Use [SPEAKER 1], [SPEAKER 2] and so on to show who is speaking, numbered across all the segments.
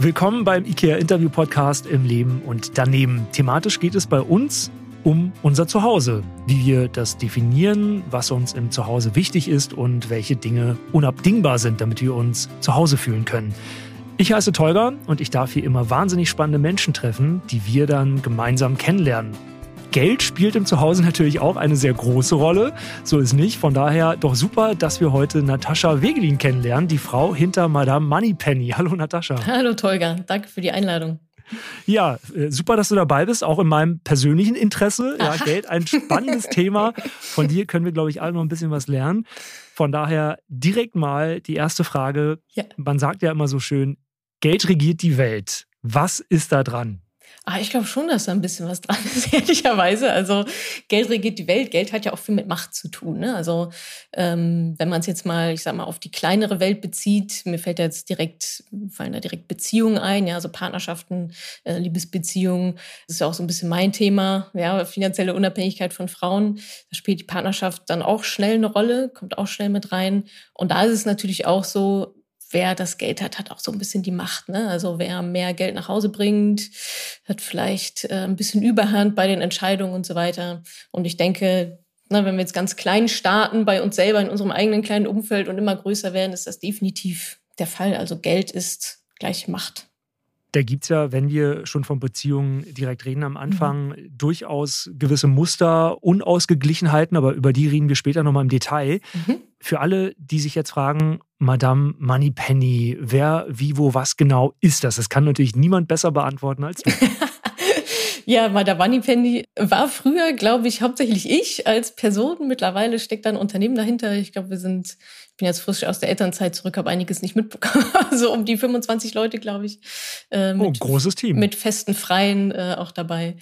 [SPEAKER 1] Willkommen beim IKEA Interview Podcast im Leben und daneben. Thematisch geht es bei uns um unser Zuhause, wie wir das definieren, was uns im Zuhause wichtig ist und welche Dinge unabdingbar sind, damit wir uns zu Hause fühlen können. Ich heiße Tolga und ich darf hier immer wahnsinnig spannende Menschen treffen, die wir dann gemeinsam kennenlernen. Geld spielt im Zuhause natürlich auch eine sehr große Rolle. So ist nicht. Von daher doch super, dass wir heute Natascha Wegelin kennenlernen, die Frau hinter Madame Moneypenny. Hallo Natascha.
[SPEAKER 2] Hallo Tolga, danke für die Einladung.
[SPEAKER 1] Ja, äh, super, dass du dabei bist, auch in meinem persönlichen Interesse. Ja, Geld, ein spannendes Thema. Von dir können wir, glaube ich, alle noch ein bisschen was lernen. Von daher direkt mal die erste Frage. Ja. Man sagt ja immer so schön, Geld regiert die Welt. Was ist da dran?
[SPEAKER 2] Ah, ich glaube schon, dass da ein bisschen was dran ist, ehrlicherweise. Also Geld regiert die Welt. Geld hat ja auch viel mit Macht zu tun. Ne? Also ähm, wenn man es jetzt mal, ich sag mal, auf die kleinere Welt bezieht, mir fällt da jetzt direkt, fallen da direkt Beziehungen ein, ja, also Partnerschaften, äh, Liebesbeziehungen. Das ist ja auch so ein bisschen mein Thema, ja, finanzielle Unabhängigkeit von Frauen. Da spielt die Partnerschaft dann auch schnell eine Rolle, kommt auch schnell mit rein. Und da ist es natürlich auch so, wer das Geld hat, hat auch so ein bisschen die Macht. Ne? Also wer mehr Geld nach Hause bringt, hat vielleicht äh, ein bisschen Überhand bei den Entscheidungen und so weiter. Und ich denke, na, wenn wir jetzt ganz klein starten bei uns selber in unserem eigenen kleinen Umfeld und immer größer werden, ist das definitiv der Fall. Also Geld ist gleich Macht
[SPEAKER 1] da gibt es ja, wenn wir schon von Beziehungen direkt reden am Anfang, mhm. durchaus gewisse Muster, Unausgeglichenheiten, aber über die reden wir später nochmal im Detail. Mhm. Für alle, die sich jetzt fragen, Madame Moneypenny, wer, wie, wo, was genau ist das? Das kann natürlich niemand besser beantworten als du.
[SPEAKER 2] Ja, Madame Moneypenny war früher, glaube ich, hauptsächlich ich als Person. Mittlerweile steckt da ein Unternehmen dahinter. Ich glaube, wir sind bin jetzt frisch aus der Elternzeit zurück, habe einiges nicht mitbekommen. so um die 25 Leute, glaube ich.
[SPEAKER 1] Äh, mit, oh, großes Team.
[SPEAKER 2] Mit festen Freien äh, auch dabei.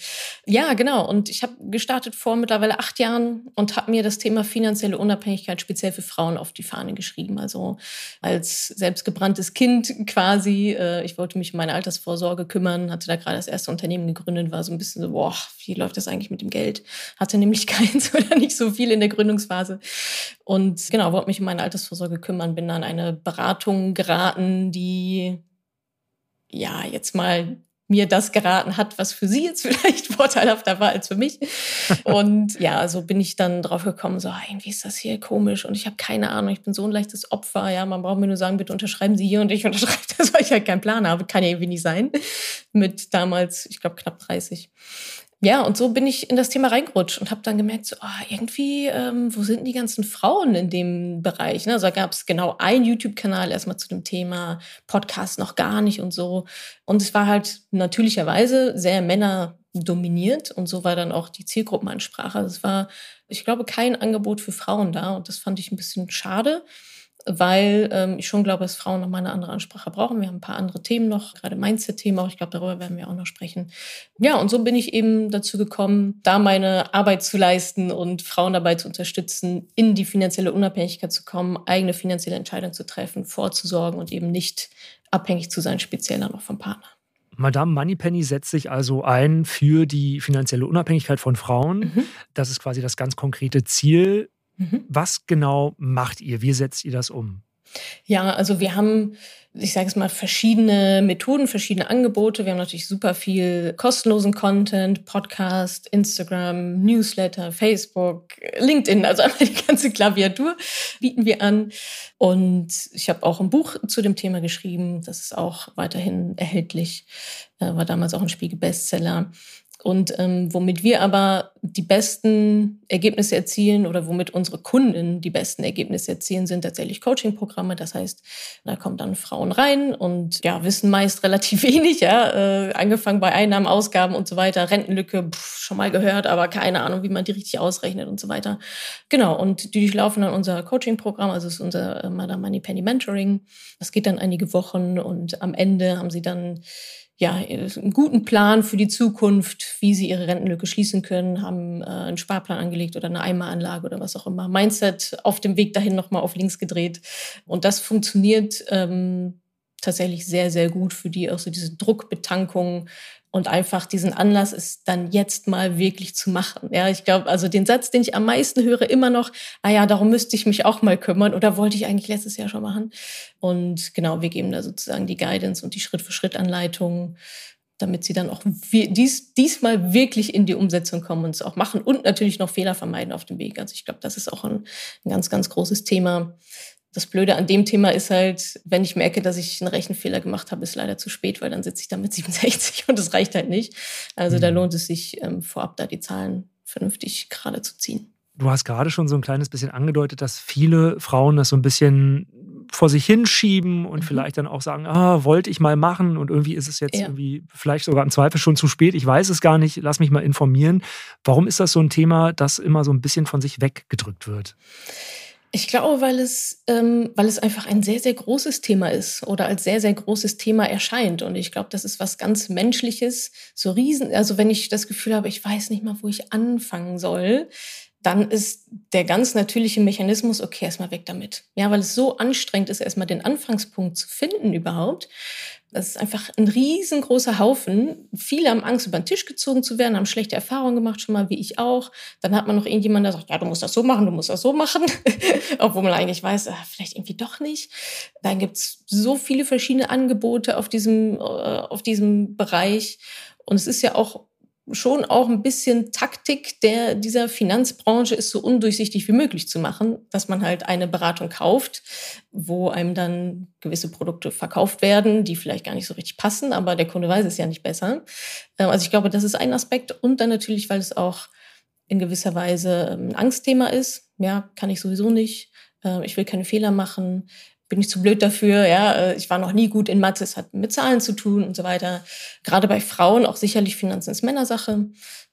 [SPEAKER 2] Ja, genau. Und ich habe gestartet vor mittlerweile acht Jahren und habe mir das Thema finanzielle Unabhängigkeit speziell für Frauen auf die Fahne geschrieben. Also als selbstgebranntes Kind quasi. Äh, ich wollte mich um meine Altersvorsorge kümmern, hatte da gerade das erste Unternehmen gegründet, war so ein bisschen so, boah, wie läuft das eigentlich mit dem Geld? Hatte nämlich keins oder nicht so viel in der Gründungsphase. Und genau, wollte mich um meine Altersvorsorge kümmern, bin an eine Beratung geraten, die ja jetzt mal mir das geraten hat, was für sie jetzt vielleicht vorteilhafter war als für mich. Und ja, so bin ich dann drauf gekommen, so irgendwie ist das hier komisch und ich habe keine Ahnung, ich bin so ein leichtes Opfer. Ja, man braucht mir nur sagen, bitte unterschreiben Sie hier und ich unterschreibe das, weil ich halt keinen Plan habe. Kann ja irgendwie nicht sein. Mit damals, ich glaube, knapp 30 ja, und so bin ich in das Thema reingerutscht und habe dann gemerkt, so, oh, irgendwie, ähm, wo sind die ganzen Frauen in dem Bereich? Ne? Also da gab es genau einen YouTube-Kanal erstmal zu dem Thema, Podcast noch gar nicht und so. Und es war halt natürlicherweise sehr Männer dominiert und so war dann auch die Zielgruppenansprache. Also es war, ich glaube, kein Angebot für Frauen da und das fand ich ein bisschen schade weil ähm, ich schon glaube, dass Frauen noch mal eine andere Ansprache brauchen. Wir haben ein paar andere Themen noch, gerade Mindset-Themen auch. Ich glaube, darüber werden wir auch noch sprechen. Ja, und so bin ich eben dazu gekommen, da meine Arbeit zu leisten und Frauen dabei zu unterstützen, in die finanzielle Unabhängigkeit zu kommen, eigene finanzielle Entscheidungen zu treffen, vorzusorgen und eben nicht abhängig zu sein, speziell dann auch vom Partner.
[SPEAKER 1] Madame Moneypenny setzt sich also ein für die finanzielle Unabhängigkeit von Frauen. Mhm. Das ist quasi das ganz konkrete Ziel. Mhm. Was genau macht ihr? Wie setzt ihr das um?
[SPEAKER 2] Ja, also wir haben, ich sage es mal, verschiedene Methoden, verschiedene Angebote. Wir haben natürlich super viel kostenlosen Content, Podcast, Instagram, Newsletter, Facebook, LinkedIn, also einmal die ganze Klaviatur bieten wir an. Und ich habe auch ein Buch zu dem Thema geschrieben. Das ist auch weiterhin erhältlich. Äh, war damals auch ein Spiegel-Bestseller. Und ähm, womit wir aber die besten Ergebnisse erzielen oder womit unsere Kunden die besten Ergebnisse erzielen, sind tatsächlich Coaching-Programme. Das heißt, da kommen dann Frauen rein und ja, wissen meist relativ wenig, ja, äh, angefangen bei Einnahmen, Ausgaben und so weiter, Rentenlücke, pff, schon mal gehört, aber keine Ahnung, wie man die richtig ausrechnet und so weiter. Genau, und die durchlaufen dann unser Coaching-Programm, also ist unser äh, Madame Money Penny Mentoring. Das geht dann einige Wochen und am Ende haben sie dann ja, einen guten Plan für die Zukunft, wie sie ihre Rentenlücke schließen können, haben äh, einen Sparplan angelegt oder eine Eimeranlage oder was auch immer. Mindset auf dem Weg dahin nochmal auf links gedreht. Und das funktioniert ähm, tatsächlich sehr, sehr gut für die, auch so diese Druckbetankung und einfach diesen Anlass ist dann jetzt mal wirklich zu machen. Ja, ich glaube, also den Satz, den ich am meisten höre, immer noch, ah ja, darum müsste ich mich auch mal kümmern oder wollte ich eigentlich letztes Jahr schon machen. Und genau, wir geben da sozusagen die Guidance und die Schritt-für-Schritt-Anleitung, damit sie dann auch dies, diesmal wirklich in die Umsetzung kommen und es auch machen und natürlich noch Fehler vermeiden auf dem Weg. Also ich glaube, das ist auch ein, ein ganz, ganz großes Thema das Blöde an dem Thema ist halt, wenn ich merke, dass ich einen Rechenfehler gemacht habe, ist leider zu spät, weil dann sitze ich da mit 67 und das reicht halt nicht. Also mhm. da lohnt es sich ähm, vorab da die Zahlen vernünftig gerade zu ziehen.
[SPEAKER 1] Du hast gerade schon so ein kleines bisschen angedeutet, dass viele Frauen das so ein bisschen vor sich hinschieben und mhm. vielleicht dann auch sagen, ah, wollte ich mal machen und irgendwie ist es jetzt ja. irgendwie vielleicht sogar im Zweifel schon zu spät. Ich weiß es gar nicht, lass mich mal informieren. Warum ist das so ein Thema, das immer so ein bisschen von sich weggedrückt wird?
[SPEAKER 2] Ich glaube, weil es, ähm, weil es einfach ein sehr, sehr großes Thema ist oder als sehr, sehr großes Thema erscheint. Und ich glaube, das ist was ganz Menschliches. So riesen, also wenn ich das Gefühl habe, ich weiß nicht mal, wo ich anfangen soll, dann ist der ganz natürliche Mechanismus, okay, erstmal weg damit. Ja, weil es so anstrengend ist, erstmal den Anfangspunkt zu finden überhaupt. Das ist einfach ein riesengroßer Haufen. Viele haben Angst, über den Tisch gezogen zu werden, haben schlechte Erfahrungen gemacht, schon mal wie ich auch. Dann hat man noch irgendjemand, der sagt, ja, du musst das so machen, du musst das so machen. Obwohl man eigentlich weiß, ach, vielleicht irgendwie doch nicht. Dann gibt's so viele verschiedene Angebote auf diesem, äh, auf diesem Bereich. Und es ist ja auch schon auch ein bisschen Taktik der, dieser Finanzbranche ist so undurchsichtig wie möglich zu machen, dass man halt eine Beratung kauft, wo einem dann gewisse Produkte verkauft werden, die vielleicht gar nicht so richtig passen, aber der Kunde weiß es ja nicht besser. Ähm, also ich glaube, das ist ein Aspekt und dann natürlich, weil es auch in gewisser Weise ähm, ein Angstthema ist. Ja, kann ich sowieso nicht. Ähm, ich will keine Fehler machen bin ich zu blöd dafür, ja, äh, ich war noch nie gut in Mathe, es hat mit Zahlen zu tun und so weiter. Gerade bei Frauen auch sicherlich Finanzen ist Männersache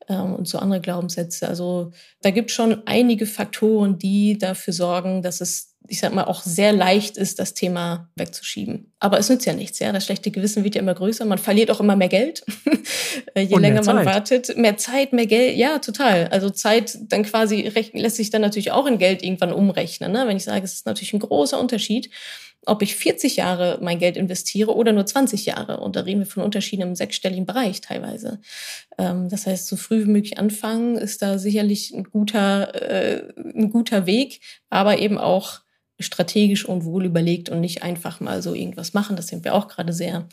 [SPEAKER 2] ähm, und so andere Glaubenssätze. Also da gibt es schon einige Faktoren, die dafür sorgen, dass es ich sag mal, auch sehr leicht ist, das Thema wegzuschieben. Aber es nützt ja nichts, ja. Das schlechte Gewissen wird ja immer größer. Man verliert auch immer mehr Geld. Je länger man wartet. Mehr Zeit, mehr Geld. Ja, total. Also Zeit dann quasi lässt sich dann natürlich auch in Geld irgendwann umrechnen. Ne? Wenn ich sage, es ist natürlich ein großer Unterschied, ob ich 40 Jahre mein Geld investiere oder nur 20 Jahre. Und da reden wir von Unterschieden im sechsstelligen Bereich teilweise. Ähm, das heißt, so früh wie möglich anfangen ist da sicherlich ein guter, äh, ein guter Weg, aber eben auch strategisch und wohl überlegt und nicht einfach mal so irgendwas machen. Das sind wir auch gerade sehr.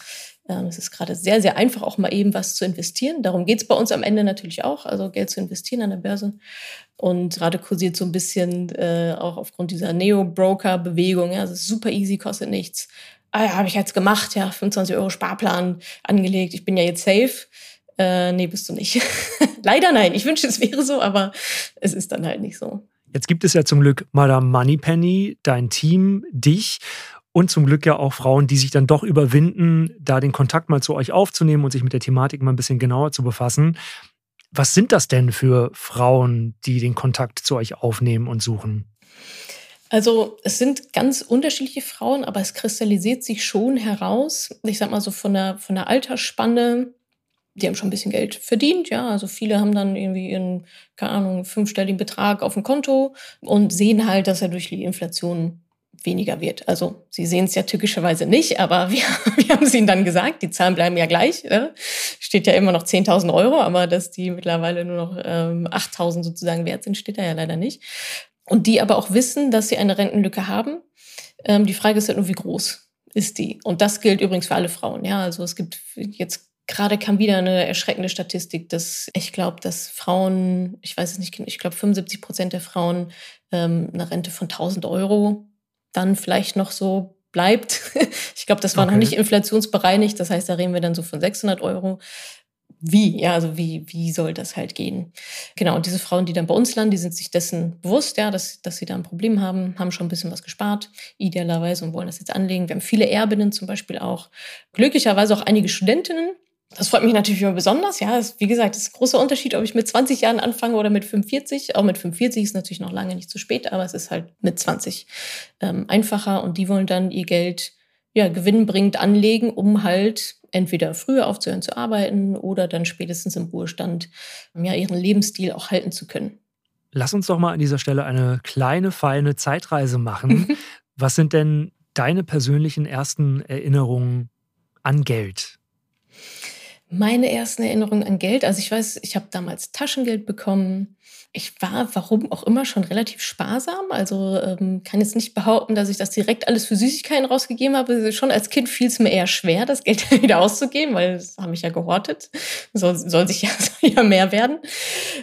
[SPEAKER 2] Ähm, es ist gerade sehr, sehr einfach, auch mal eben was zu investieren. Darum geht es bei uns am Ende natürlich auch, also Geld zu investieren an der Börse. Und gerade kursiert so ein bisschen äh, auch aufgrund dieser Neo-Broker-Bewegung. Ja, es ist super easy, kostet nichts. Ah ja, habe ich jetzt gemacht, ja, 25 Euro Sparplan angelegt, ich bin ja jetzt safe. Äh, nee, bist du nicht. Leider nein. Ich wünsche, es wäre so, aber es ist dann halt nicht so.
[SPEAKER 1] Jetzt gibt es ja zum Glück Madame Moneypenny, dein Team, dich und zum Glück ja auch Frauen, die sich dann doch überwinden, da den Kontakt mal zu euch aufzunehmen und sich mit der Thematik mal ein bisschen genauer zu befassen. Was sind das denn für Frauen, die den Kontakt zu euch aufnehmen und suchen?
[SPEAKER 2] Also es sind ganz unterschiedliche Frauen, aber es kristallisiert sich schon heraus. Ich sag mal so von der, von der Altersspanne die haben schon ein bisschen Geld verdient, ja. Also viele haben dann irgendwie ihren, keine Ahnung, fünfstelligen Betrag auf dem Konto und sehen halt, dass er durch die Inflation weniger wird. Also sie sehen es ja tückischerweise nicht, aber wir, wir haben es ihnen dann gesagt, die Zahlen bleiben ja gleich. Ja? Steht ja immer noch 10.000 Euro, aber dass die mittlerweile nur noch ähm, 8.000 sozusagen wert sind, steht da ja leider nicht. Und die aber auch wissen, dass sie eine Rentenlücke haben. Ähm, die Frage ist halt nur, wie groß ist die? Und das gilt übrigens für alle Frauen. Ja, also es gibt jetzt Gerade kam wieder eine erschreckende Statistik, dass ich glaube, dass Frauen, ich weiß es nicht, ich glaube 75 Prozent der Frauen ähm, eine Rente von 1000 Euro dann vielleicht noch so bleibt. ich glaube, das war okay. noch nicht inflationsbereinigt. Das heißt, da reden wir dann so von 600 Euro. Wie? Ja, also wie, wie soll das halt gehen? Genau, und diese Frauen, die dann bei uns landen, die sind sich dessen bewusst, ja, dass, dass sie da ein Problem haben, haben schon ein bisschen was gespart, idealerweise, und wollen das jetzt anlegen. Wir haben viele Erbinnen zum Beispiel auch. Glücklicherweise auch einige Studentinnen, das freut mich natürlich immer besonders. Ja, das, wie gesagt, das ist ein großer Unterschied, ob ich mit 20 Jahren anfange oder mit 45. Auch mit 45 ist natürlich noch lange nicht zu spät, aber es ist halt mit 20 ähm, einfacher und die wollen dann ihr Geld ja, gewinnbringend anlegen, um halt entweder früher aufzuhören zu arbeiten oder dann spätestens im Ruhestand ja, ihren Lebensstil auch halten zu können.
[SPEAKER 1] Lass uns doch mal an dieser Stelle eine kleine, feine Zeitreise machen. Was sind denn deine persönlichen ersten Erinnerungen an Geld?
[SPEAKER 2] Meine ersten Erinnerungen an Geld, also ich weiß, ich habe damals Taschengeld bekommen. Ich war, warum auch immer, schon relativ sparsam. Also ähm, kann jetzt nicht behaupten, dass ich das direkt alles für Süßigkeiten rausgegeben habe. Schon als Kind fiel es mir eher schwer, das Geld wieder auszugeben, weil das habe ich ja gehortet. Soll, soll sich ja, soll ja mehr werden.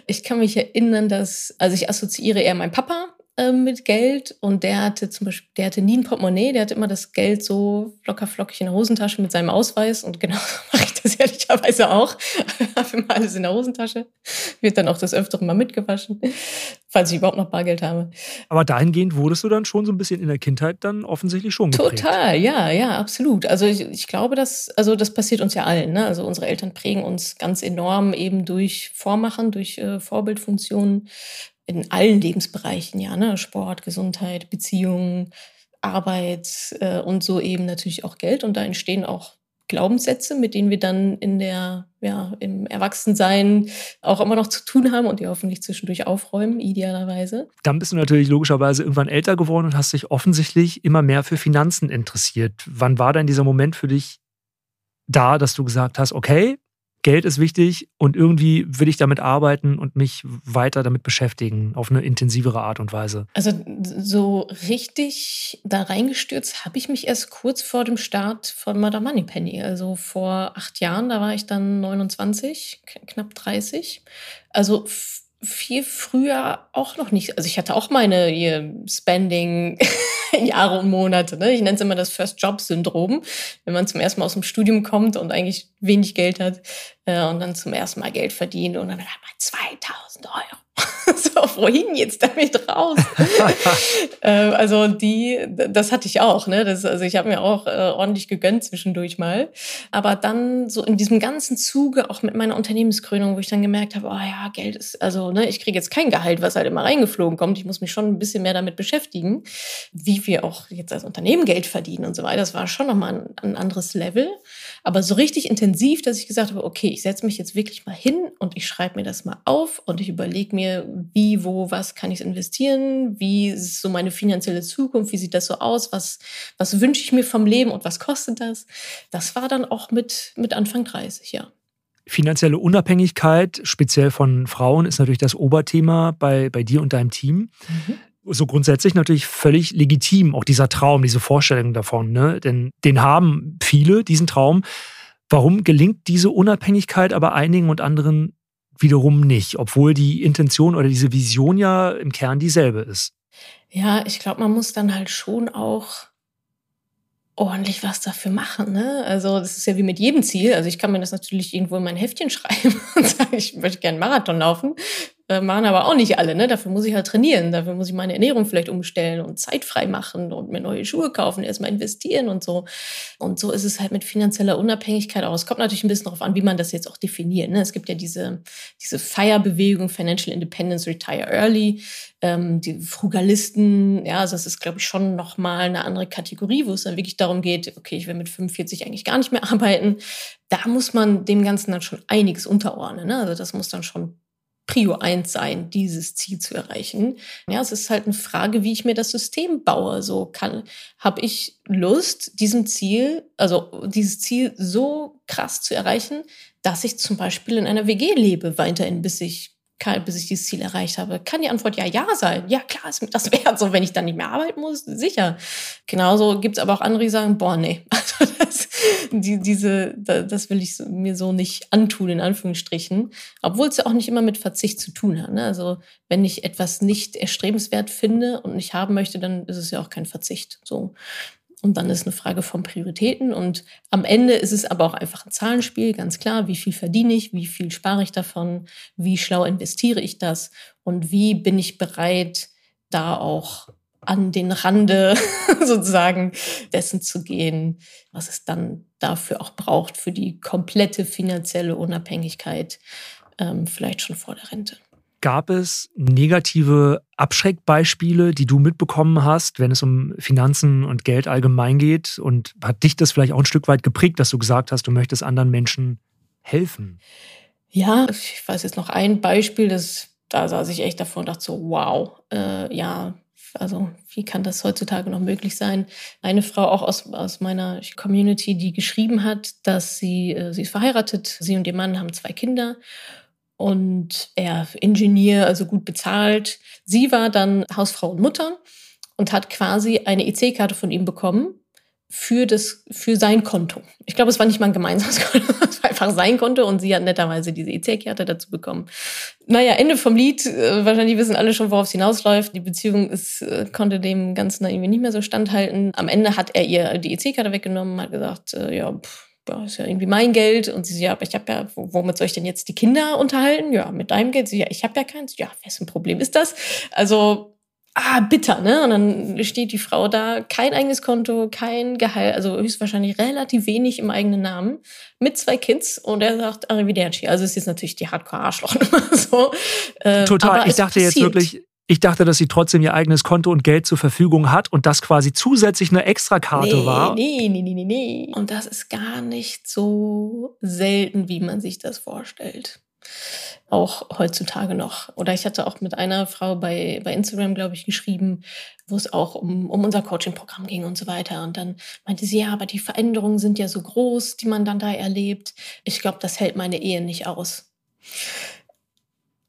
[SPEAKER 2] Ich kann mich erinnern, dass, also ich assoziiere eher meinen Papa ähm, mit Geld und der hatte zum Beispiel, der hatte nie ein Portemonnaie, der hatte immer das Geld so locker flockig in der Hosentasche mit seinem Ausweis und genau mache ich das ehrlicherweise auch. habe immer alles in der Hosentasche. Wird dann auch das Öfteren mal mitgewaschen, falls ich überhaupt noch Bargeld habe.
[SPEAKER 1] Aber dahingehend wurdest du dann schon so ein bisschen in der Kindheit dann offensichtlich schon geprägt.
[SPEAKER 2] Total, ja, ja, absolut. Also ich, ich glaube, dass, also das passiert uns ja allen. Ne? Also unsere Eltern prägen uns ganz enorm eben durch Vormachen, durch äh, Vorbildfunktionen in allen Lebensbereichen, ja, ne? Sport, Gesundheit, Beziehungen, Arbeit äh, und so eben natürlich auch Geld. Und da entstehen auch Glaubenssätze, mit denen wir dann in der, ja, im Erwachsensein auch immer noch zu tun haben und die hoffentlich zwischendurch aufräumen, idealerweise.
[SPEAKER 1] Dann bist du natürlich logischerweise irgendwann älter geworden und hast dich offensichtlich immer mehr für Finanzen interessiert. Wann war denn dieser Moment für dich da, dass du gesagt hast, okay, Geld ist wichtig und irgendwie will ich damit arbeiten und mich weiter damit beschäftigen, auf eine intensivere Art und Weise.
[SPEAKER 2] Also so richtig da reingestürzt habe ich mich erst kurz vor dem Start von Madame Moneypenny. Also vor acht Jahren, da war ich dann 29, knapp 30. Also viel früher auch noch nicht. Also ich hatte auch meine Spending Jahre und Monate. Ne? Ich nenne es immer das First Job Syndrom, wenn man zum ersten Mal aus dem Studium kommt und eigentlich wenig Geld hat äh, und dann zum ersten Mal Geld verdient und dann hat man 2000 Euro. so, wohin jetzt damit raus? äh, also die, das hatte ich auch. Ne? Das, also ich habe mir auch äh, ordentlich gegönnt zwischendurch mal. Aber dann so in diesem ganzen Zuge, auch mit meiner Unternehmenskrönung, wo ich dann gemerkt habe, oh ja, Geld ist, also ne, ich kriege jetzt kein Gehalt, was halt immer reingeflogen kommt. Ich muss mich schon ein bisschen mehr damit beschäftigen, wie wir auch jetzt als Unternehmen Geld verdienen und so weiter. Das war schon nochmal ein, ein anderes Level. Aber so richtig intensiv, dass ich gesagt habe, okay, ich setze mich jetzt wirklich mal hin und ich schreibe mir das mal auf und ich überlege mir, wie, wo, was kann ich investieren, wie ist so meine finanzielle Zukunft, wie sieht das so aus, was, was wünsche ich mir vom Leben und was kostet das. Das war dann auch mit, mit Anfang 30, ja.
[SPEAKER 1] Finanzielle Unabhängigkeit, speziell von Frauen, ist natürlich das Oberthema bei, bei dir und deinem Team. Mhm so grundsätzlich natürlich völlig legitim, auch dieser Traum, diese Vorstellung davon. Ne? Denn den haben viele, diesen Traum. Warum gelingt diese Unabhängigkeit aber einigen und anderen wiederum nicht, obwohl die Intention oder diese Vision ja im Kern dieselbe ist?
[SPEAKER 2] Ja, ich glaube, man muss dann halt schon auch ordentlich was dafür machen. Ne? Also das ist ja wie mit jedem Ziel. Also ich kann mir das natürlich irgendwo in mein Heftchen schreiben und sagen, ich möchte gerne Marathon laufen. Äh, machen aber auch nicht alle. Ne? Dafür muss ich halt trainieren. Dafür muss ich meine Ernährung vielleicht umstellen und zeitfrei machen und mir neue Schuhe kaufen, erstmal investieren und so. Und so ist es halt mit finanzieller Unabhängigkeit aus. Kommt natürlich ein bisschen darauf an, wie man das jetzt auch definiert. Ne? Es gibt ja diese, diese Feierbewegung, Financial Independence, Retire Early, ähm, die Frugalisten. Ja, also das ist, glaube ich, schon nochmal eine andere Kategorie, wo es dann wirklich darum geht, okay, ich will mit 45 eigentlich gar nicht mehr arbeiten. Da muss man dem Ganzen dann schon einiges unterordnen. Ne? Also das muss dann schon Prio 1 sein, dieses Ziel zu erreichen. Ja, es ist halt eine Frage, wie ich mir das System baue. So kann, habe ich Lust, diesem Ziel, also dieses Ziel so krass zu erreichen, dass ich zum Beispiel in einer WG lebe, weiterhin, bis ich kann, bis ich dieses Ziel erreicht habe? Kann die Antwort ja, ja sein. Ja, klar, ist mir das wert. So, wenn ich dann nicht mehr arbeiten muss, sicher. Genauso gibt es aber auch andere, die sagen, boah, nee, also das, die, diese, das will ich mir so nicht antun, in Anführungsstrichen. Obwohl es ja auch nicht immer mit Verzicht zu tun hat. Ne? Also, wenn ich etwas nicht erstrebenswert finde und nicht haben möchte, dann ist es ja auch kein Verzicht. So. Und dann ist eine Frage von Prioritäten. Und am Ende ist es aber auch einfach ein Zahlenspiel, ganz klar. Wie viel verdiene ich? Wie viel spare ich davon? Wie schlau investiere ich das? Und wie bin ich bereit, da auch an den Rande sozusagen dessen zu gehen, was es dann dafür auch braucht, für die komplette finanzielle Unabhängigkeit, ähm, vielleicht schon vor der Rente.
[SPEAKER 1] Gab es negative Abschreckbeispiele, die du mitbekommen hast, wenn es um Finanzen und Geld allgemein geht? Und hat dich das vielleicht auch ein Stück weit geprägt, dass du gesagt hast, du möchtest anderen Menschen helfen?
[SPEAKER 2] Ja, ich weiß jetzt noch ein Beispiel, das, da saß ich echt davor und dachte so, wow, äh, ja, also wie kann das heutzutage noch möglich sein? Eine Frau auch aus, aus meiner Community, die geschrieben hat, dass sie, äh, sie ist verheiratet, sie und ihr Mann haben zwei Kinder und er Ingenieur, also gut bezahlt. Sie war dann Hausfrau und Mutter und hat quasi eine EC-Karte von ihm bekommen für, das, für sein Konto. Ich glaube, es war nicht mal ein gemeinsames Konto, es war einfach sein Konto und sie hat netterweise diese EC-Karte dazu bekommen. Naja, Ende vom Lied. Äh, wahrscheinlich wissen alle schon, worauf es hinausläuft. Die Beziehung ist, äh, konnte dem Ganzen irgendwie nicht mehr so standhalten. Am Ende hat er ihr die EC-Karte weggenommen, hat gesagt, äh, ja, pff, ja, ist ja irgendwie mein Geld. Und sie so, ja, aber ich habe ja, womit soll ich denn jetzt die Kinder unterhalten? Ja, mit deinem Geld. Sie, ja, ich habe ja keins. Ja, wessen Problem ist das? Also ah, bitter, ne? Und dann steht die Frau da, kein eigenes Konto, kein Gehalt, also höchstwahrscheinlich relativ wenig im eigenen Namen, mit zwei Kids und er sagt Arrivederci. Also es ist natürlich die Hardcore-Arschlochnummer so.
[SPEAKER 1] Äh, Total. ich dachte jetzt wirklich, ich dachte, dass sie trotzdem ihr eigenes Konto und Geld zur Verfügung hat und das quasi zusätzlich eine Extrakarte
[SPEAKER 2] nee,
[SPEAKER 1] war.
[SPEAKER 2] Nee, nee, nee, nee, nee. Und das ist gar nicht so selten, wie man sich das vorstellt auch heutzutage noch. Oder ich hatte auch mit einer Frau bei, bei Instagram, glaube ich, geschrieben, wo es auch um, um unser Coaching-Programm ging und so weiter. Und dann meinte sie, ja, aber die Veränderungen sind ja so groß, die man dann da erlebt. Ich glaube, das hält meine Ehe nicht aus.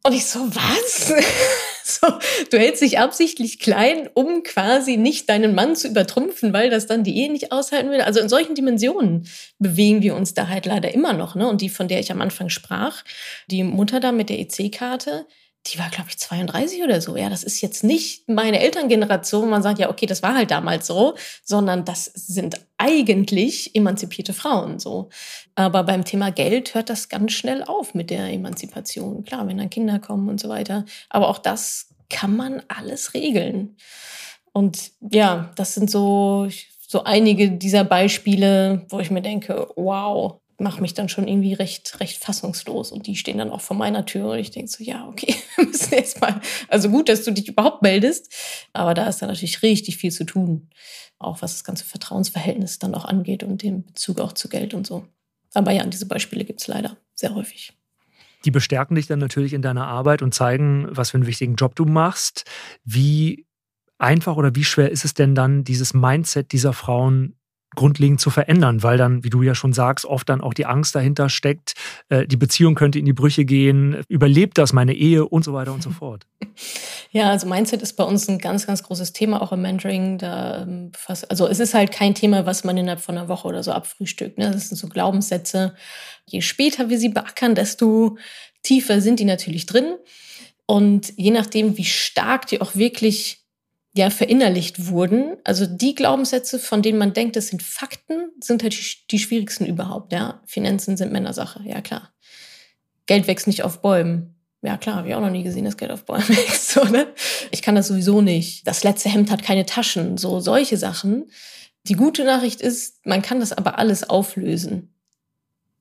[SPEAKER 2] Und ich so, was? so, du hältst dich absichtlich klein, um quasi nicht deinen Mann zu übertrumpfen, weil das dann die Ehe nicht aushalten will. Also in solchen Dimensionen bewegen wir uns da halt leider immer noch. Ne? Und die, von der ich am Anfang sprach, die Mutter da mit der EC-Karte, die war, glaube ich, 32 oder so. Ja, das ist jetzt nicht meine Elterngeneration, man sagt, ja, okay, das war halt damals so, sondern das sind eigentlich emanzipierte Frauen so. Aber beim Thema Geld hört das ganz schnell auf mit der Emanzipation. Klar, wenn dann Kinder kommen und so weiter. Aber auch das kann man alles regeln. Und ja, das sind so, so einige dieser Beispiele, wo ich mir denke, wow, mache mich dann schon irgendwie recht, recht fassungslos. Und die stehen dann auch vor meiner Tür und ich denke so, ja, okay, wir müssen jetzt mal, also gut, dass du dich überhaupt meldest, aber da ist dann natürlich richtig viel zu tun. Auch was das ganze Vertrauensverhältnis dann auch angeht und den Bezug auch zu Geld und so. Aber ja, diese Beispiele gibt es leider sehr häufig.
[SPEAKER 1] Die bestärken dich dann natürlich in deiner Arbeit und zeigen, was für einen wichtigen Job du machst. Wie einfach oder wie schwer ist es denn dann, dieses Mindset dieser Frauen grundlegend zu verändern, weil dann, wie du ja schon sagst, oft dann auch die Angst dahinter steckt, äh, die Beziehung könnte in die Brüche gehen, überlebt das meine Ehe und so weiter und so fort.
[SPEAKER 2] Ja, also Mindset ist bei uns ein ganz, ganz großes Thema, auch im Mentoring. Da ähm, also es ist halt kein Thema, was man innerhalb von einer Woche oder so abfrühstückt. Ne? Das sind so Glaubenssätze. Je später wir sie beackern, desto tiefer sind die natürlich drin. Und je nachdem, wie stark die auch wirklich ja verinnerlicht wurden. Also die Glaubenssätze, von denen man denkt, das sind Fakten, sind halt die schwierigsten überhaupt. Ja, Finanzen sind Männersache, ja klar. Geld wächst nicht auf Bäumen. Ja klar, habe ich auch noch nie gesehen, dass Geld auf Bäumen wächst. So, ne? Ich kann das sowieso nicht. Das letzte Hemd hat keine Taschen. So solche Sachen. Die gute Nachricht ist, man kann das aber alles auflösen.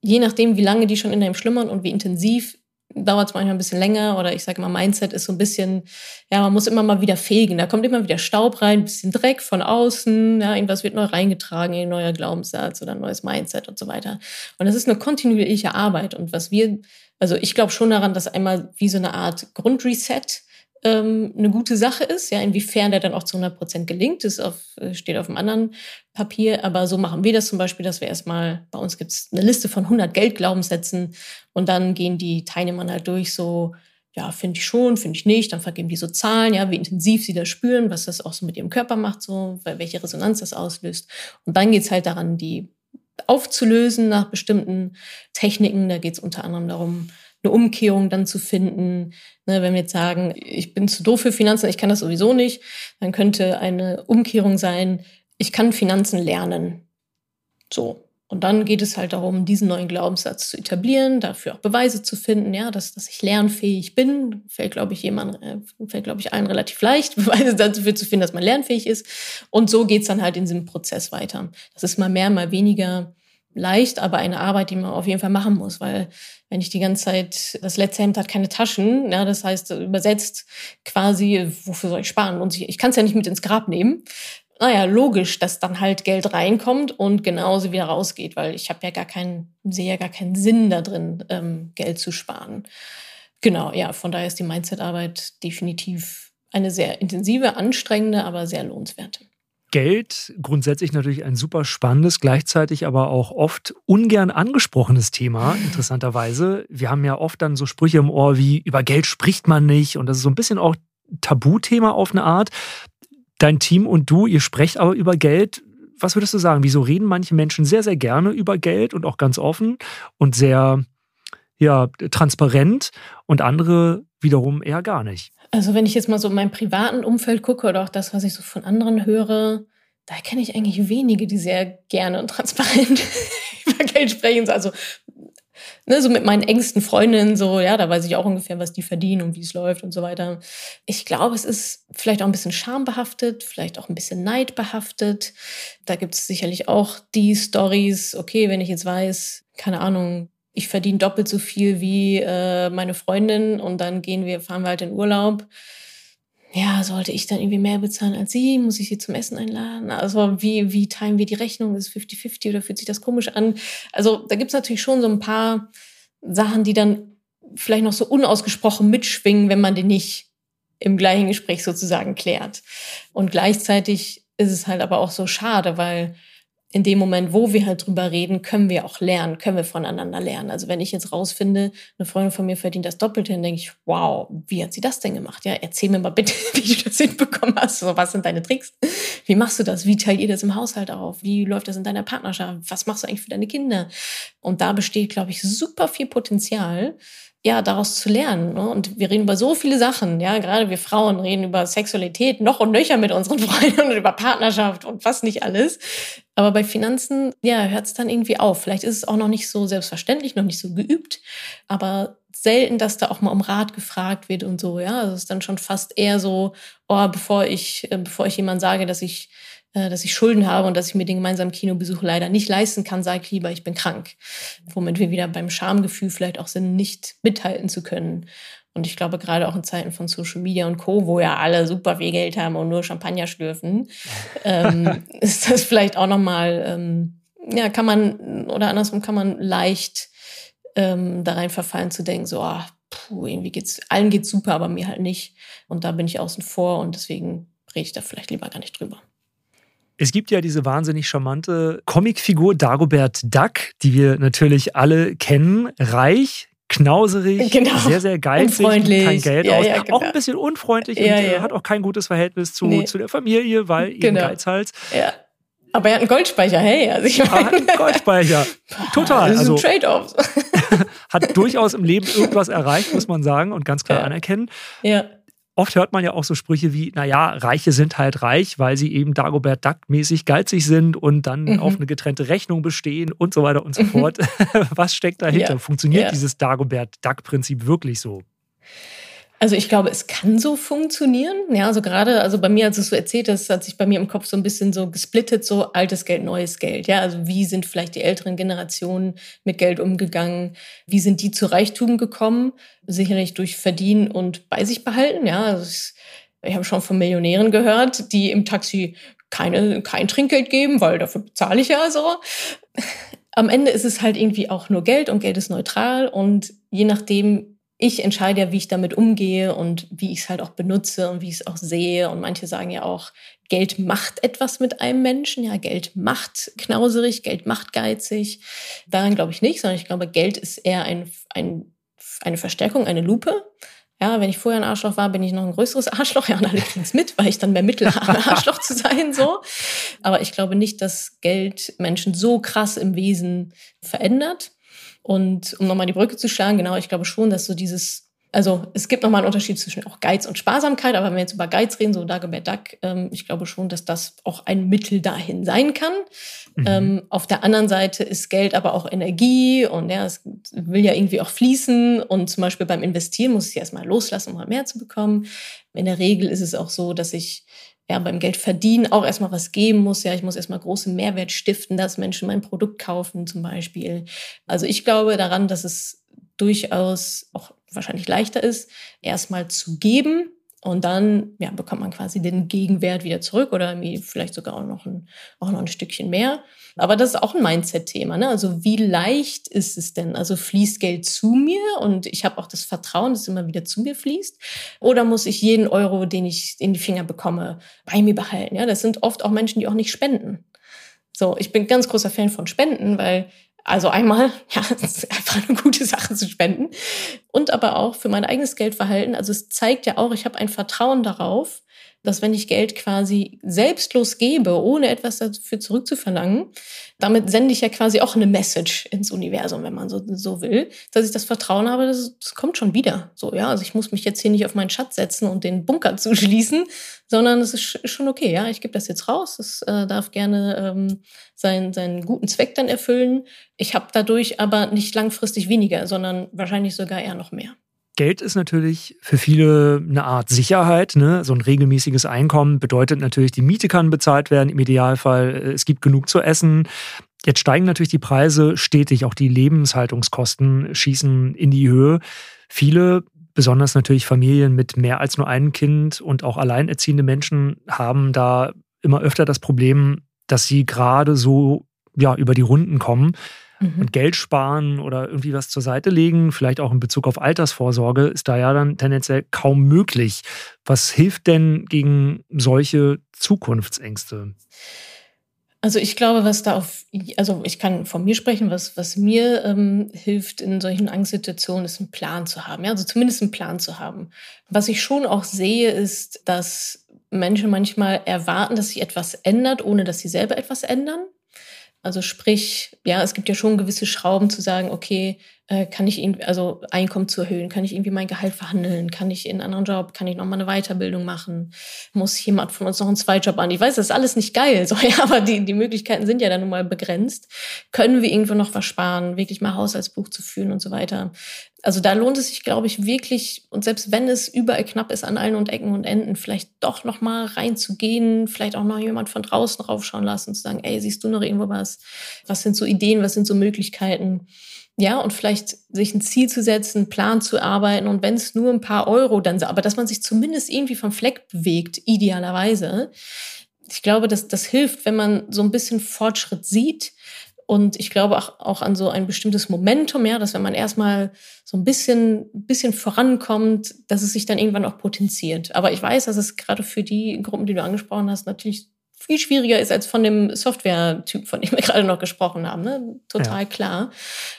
[SPEAKER 2] Je nachdem, wie lange die schon in einem schlummern und wie intensiv dauert es manchmal ein bisschen länger oder ich sage mal, Mindset ist so ein bisschen, ja, man muss immer mal wieder fegen. Da kommt immer wieder Staub rein, ein bisschen Dreck von außen, ja, irgendwas wird neu reingetragen, ein neuer Glaubenssatz oder ein neues Mindset und so weiter. Und das ist eine kontinuierliche Arbeit. Und was wir, also ich glaube schon daran, dass einmal wie so eine Art Grundreset ähm, eine gute Sache ist. Ja, inwiefern der dann auch zu 100 Prozent gelingt, ist auf, äh, steht auf einem anderen Papier. Aber so machen wir das zum Beispiel, dass wir erstmal, bei uns gibt es eine Liste von 100 Geldglaubenssätzen und dann gehen die Teilnehmer halt durch so, ja, finde ich schon, finde ich nicht. Dann vergeben die so Zahlen, ja, wie intensiv sie das spüren, was das auch so mit ihrem Körper macht, so, welche Resonanz das auslöst. Und dann geht's halt daran, die aufzulösen nach bestimmten Techniken. Da geht's unter anderem darum, eine Umkehrung dann zu finden. Ne, wenn wir jetzt sagen, ich bin zu doof für Finanzen, ich kann das sowieso nicht, dann könnte eine Umkehrung sein, ich kann Finanzen lernen. So. Und dann geht es halt darum, diesen neuen Glaubenssatz zu etablieren, dafür auch Beweise zu finden, ja, dass, dass ich lernfähig bin. Fällt, glaube ich, jemand, äh, fällt, glaube ich, allen relativ leicht, Beweise dafür zu finden, dass man lernfähig ist. Und so geht's dann halt in diesem Prozess weiter. Das ist mal mehr, mal weniger leicht, aber eine Arbeit, die man auf jeden Fall machen muss, weil wenn ich die ganze Zeit, das letzte Hemd hat keine Taschen, ja, das heißt übersetzt quasi, wofür soll ich sparen? Und ich, ich kann es ja nicht mit ins Grab nehmen. Naja, logisch, dass dann halt Geld reinkommt und genauso wieder rausgeht, weil ich habe ja gar keinen, sehe ja gar keinen Sinn da drin, ähm, Geld zu sparen. Genau, ja, von daher ist die Mindset-Arbeit definitiv eine sehr intensive, anstrengende, aber sehr lohnenswerte.
[SPEAKER 1] Geld grundsätzlich natürlich ein super spannendes, gleichzeitig aber auch oft ungern angesprochenes Thema, interessanterweise. Wir haben ja oft dann so Sprüche im Ohr wie, über Geld spricht man nicht. Und das ist so ein bisschen auch Tabuthema auf eine Art. Dein Team und du, ihr sprecht aber über Geld. Was würdest du sagen? Wieso reden manche Menschen sehr, sehr gerne über Geld und auch ganz offen und sehr ja, transparent und andere wiederum eher gar nicht?
[SPEAKER 2] Also wenn ich jetzt mal so in meinem privaten Umfeld gucke oder auch das, was ich so von anderen höre, da kenne ich eigentlich wenige, die sehr gerne und transparent über Geld sprechen. Also ne, so mit meinen engsten Freundinnen, so, ja, da weiß ich auch ungefähr, was die verdienen und wie es läuft und so weiter. Ich glaube, es ist vielleicht auch ein bisschen schambehaftet, vielleicht auch ein bisschen neidbehaftet. Da gibt es sicherlich auch die Stories, okay, wenn ich jetzt weiß, keine Ahnung, ich verdiene doppelt so viel wie äh, meine Freundin und dann gehen wir, fahren wir halt in Urlaub. Ja, sollte ich dann irgendwie mehr bezahlen als sie? Muss ich sie zum Essen einladen? Also wie, wie teilen wir die Rechnung? Ist 50-50 oder fühlt sich das komisch an? Also da gibt's natürlich schon so ein paar Sachen, die dann vielleicht noch so unausgesprochen mitschwingen, wenn man die nicht im gleichen Gespräch sozusagen klärt. Und gleichzeitig ist es halt aber auch so schade, weil in dem Moment, wo wir halt drüber reden, können wir auch lernen, können wir voneinander lernen. Also wenn ich jetzt rausfinde, eine Freundin von mir verdient das Doppelte, dann denke ich, wow, wie hat sie das denn gemacht? Ja, erzähl mir mal bitte, wie du das hinbekommen hast. So, was sind deine Tricks? Wie machst du das? Wie teilt ihr das im Haushalt auf? Wie läuft das in deiner Partnerschaft? Was machst du eigentlich für deine Kinder? Und da besteht, glaube ich, super viel Potenzial, ja, daraus zu lernen. Ne? Und wir reden über so viele Sachen, ja, gerade wir Frauen reden über Sexualität noch und nöcher mit unseren Freunden und über Partnerschaft und was nicht alles. Aber bei Finanzen, ja, hört es dann irgendwie auf. Vielleicht ist es auch noch nicht so selbstverständlich, noch nicht so geübt, aber selten, dass da auch mal um Rat gefragt wird und so, ja. Also es ist dann schon fast eher so, oh, bevor ich, äh, bevor ich jemand sage, dass ich dass ich Schulden habe und dass ich mir den gemeinsamen Kinobesuch leider nicht leisten kann, sage ich lieber, ich bin krank. Womit wir wieder beim Schamgefühl vielleicht auch sind, nicht mithalten zu können. Und ich glaube, gerade auch in Zeiten von Social Media und Co., wo ja alle super viel Geld haben und nur Champagner schlürfen, ähm, ist das vielleicht auch nochmal, ähm, ja, kann man, oder andersrum kann man leicht ähm, da rein verfallen zu denken, so, ah, puh, irgendwie geht's, allen geht's super, aber mir halt nicht. Und da bin ich außen vor und deswegen rede ich da vielleicht lieber gar nicht drüber.
[SPEAKER 1] Es gibt ja diese wahnsinnig charmante Comicfigur Dagobert Duck, die wir natürlich alle kennen. Reich, knauserig, genau. sehr, sehr geizig, kein Geld ja, aus. Ja, genau. Auch ein bisschen unfreundlich ja, und äh, hat auch kein gutes Verhältnis zu, nee. zu der Familie, weil genau. eben Geizhals.
[SPEAKER 2] Ja. Aber er hat einen Goldspeicher, hey. Also ich
[SPEAKER 1] meine, er hat einen Goldspeicher. Total.
[SPEAKER 2] Das ist also, Trade-off.
[SPEAKER 1] hat durchaus im Leben irgendwas erreicht, muss man sagen und ganz klar anerkennen.
[SPEAKER 2] Ja
[SPEAKER 1] oft hört man ja auch so Sprüche wie, naja, Reiche sind halt reich, weil sie eben Dagobert Duck-mäßig geizig sind und dann mhm. auf eine getrennte Rechnung bestehen und so weiter und so fort. Was steckt dahinter? Ja. Funktioniert ja. dieses Dagobert Duck-Prinzip wirklich so?
[SPEAKER 2] Also ich glaube, es kann so funktionieren. Ja, also gerade, also bei mir, als du es so erzählt hast, hat sich bei mir im Kopf so ein bisschen so gesplittet, so altes Geld, neues Geld. Ja, also wie sind vielleicht die älteren Generationen mit Geld umgegangen? Wie sind die zu Reichtum gekommen? Sicherlich durch Verdienen und bei sich behalten. Ja, also ich, ich habe schon von Millionären gehört, die im Taxi keine, kein Trinkgeld geben, weil dafür bezahle ich ja so. Am Ende ist es halt irgendwie auch nur Geld und Geld ist neutral und je nachdem, ich entscheide ja, wie ich damit umgehe und wie ich es halt auch benutze und wie ich es auch sehe. Und manche sagen ja auch, Geld macht etwas mit einem Menschen. Ja, Geld macht knauserig, Geld macht geizig. Daran glaube ich nicht, sondern ich glaube, Geld ist eher ein, ein, eine Verstärkung, eine Lupe. Ja, wenn ich vorher ein Arschloch war, bin ich noch ein größeres Arschloch. Ja, und alle kriegen es mit, weil ich dann mehr Mittel habe, Arschloch zu sein, so. Aber ich glaube nicht, dass Geld Menschen so krass im Wesen verändert. Und um nochmal die Brücke zu schlagen, genau, ich glaube schon, dass so dieses, also es gibt nochmal einen Unterschied zwischen auch Geiz und Sparsamkeit, aber wenn wir jetzt über Geiz reden, so Dagobert Duck, ähm, ich glaube schon, dass das auch ein Mittel dahin sein kann. Mhm. Ähm, auf der anderen Seite ist Geld aber auch Energie und ja, es will ja irgendwie auch fließen und zum Beispiel beim Investieren muss ich erstmal loslassen, um mal mehr zu bekommen. In der Regel ist es auch so, dass ich ja, beim Geld verdienen auch erstmal was geben muss. Ja, ich muss erstmal großen Mehrwert stiften, dass Menschen mein Produkt kaufen zum Beispiel. Also ich glaube daran, dass es durchaus auch wahrscheinlich leichter ist, erstmal zu geben Und dann ja, bekommt man quasi den Gegenwert wieder zurück oder vielleicht sogar auch noch ein, auch noch ein Stückchen mehr. Aber das ist auch ein Mindset-Thema. Ne? Also wie leicht ist es denn? Also fließt Geld zu mir und ich habe auch das Vertrauen, dass es immer wieder zu mir fließt? Oder muss ich jeden Euro, den ich in die Finger bekomme, bei mir behalten? Ja, das sind oft auch Menschen, die auch nicht spenden. So, ich bin ganz großer Fan von Spenden, weil also einmal, ja, es ist einfach eine gute Sache zu spenden. Und aber auch für mein eigenes Geldverhalten. Also es zeigt ja auch, ich habe ein Vertrauen darauf, dass wenn ich Geld quasi selbstlos gebe, ohne etwas dafür zurückzuverlangen, damit sende ich ja quasi auch eine Message ins Universum, wenn man so, so will, dass ich das Vertrauen habe, das, das kommt schon wieder. So, ja, also ich muss mich jetzt hier nicht auf meinen Schatz setzen und den Bunker zuschließen, sondern es ist schon okay, ja, ich gebe das jetzt raus, es äh, darf gerne ähm, seinen, seinen guten Zweck dann erfüllen. Ich habe dadurch aber nicht langfristig weniger, sondern wahrscheinlich sogar eher noch mehr.
[SPEAKER 1] Geld ist natürlich für viele eine Art Sicherheit. Ne? So ein regelmäßiges Einkommen bedeutet natürlich, die Miete kann bezahlt werden im Idealfall. Es gibt genug zu essen. Jetzt steigen natürlich die Preise stetig, auch die Lebenshaltungskosten schießen in die Höhe. Viele, besonders natürlich Familien mit mehr als nur einem Kind und auch alleinerziehende Menschen, haben da immer öfter das Problem, dass sie gerade so ja, über die Runden kommen Mhm. Und Geld sparen oder irgendwie was zur Seite legen, vielleicht auch in Bezug auf Altersvorsorge, ist da ja dann tendenziell kaum möglich. Was hilft denn gegen solche Zukunftsängste?
[SPEAKER 2] Also ich glaube, was da auf, also ich kann von mir sprechen, was, was mir ähm, hilft in solchen Angstsituationen, ist einen Plan zu haben. Ja? Also zumindest einen Plan zu haben. Was ich schon auch sehe, ist, dass Menschen manchmal erwarten, dass sich etwas ändert, ohne dass sie selber etwas ändern. Also sprich, ja, es gibt ja schon gewisse Schrauben zu sagen, okay, äh, kann ich irgendwie, also Einkommen zu erhöhen, kann ich irgendwie mein Gehalt verhandeln, kann ich in einen anderen Job, kann ich nochmal eine Weiterbildung machen, muss jemand von uns noch einen Zweitjob an. Ich weiß, das ist alles nicht geil, so, ja, aber die, die Möglichkeiten sind ja dann nun mal begrenzt. Können wir irgendwo noch was sparen, wirklich mal Haushaltsbuch zu führen und so weiter. Also da lohnt es sich, glaube ich, wirklich, und selbst wenn es überall knapp ist an allen und Ecken und Enden, vielleicht doch noch mal reinzugehen, vielleicht auch noch jemand von draußen raufschauen lassen und zu sagen, ey, siehst du noch irgendwo was? Was sind so Ideen, was sind so Möglichkeiten? Ja, und vielleicht sich ein Ziel zu setzen, einen Plan zu arbeiten und wenn es nur ein paar Euro dann, aber dass man sich zumindest irgendwie vom Fleck bewegt, idealerweise. Ich glaube, dass das hilft, wenn man so ein bisschen Fortschritt sieht und ich glaube auch, auch an so ein bestimmtes Momentum, ja, dass wenn man erstmal so ein bisschen, bisschen vorankommt, dass es sich dann irgendwann auch potenziert. Aber ich weiß, dass es gerade für die Gruppen, die du angesprochen hast, natürlich viel schwieriger ist als von dem Software-Typ, von dem wir gerade noch gesprochen haben. Ne? Total ja. klar.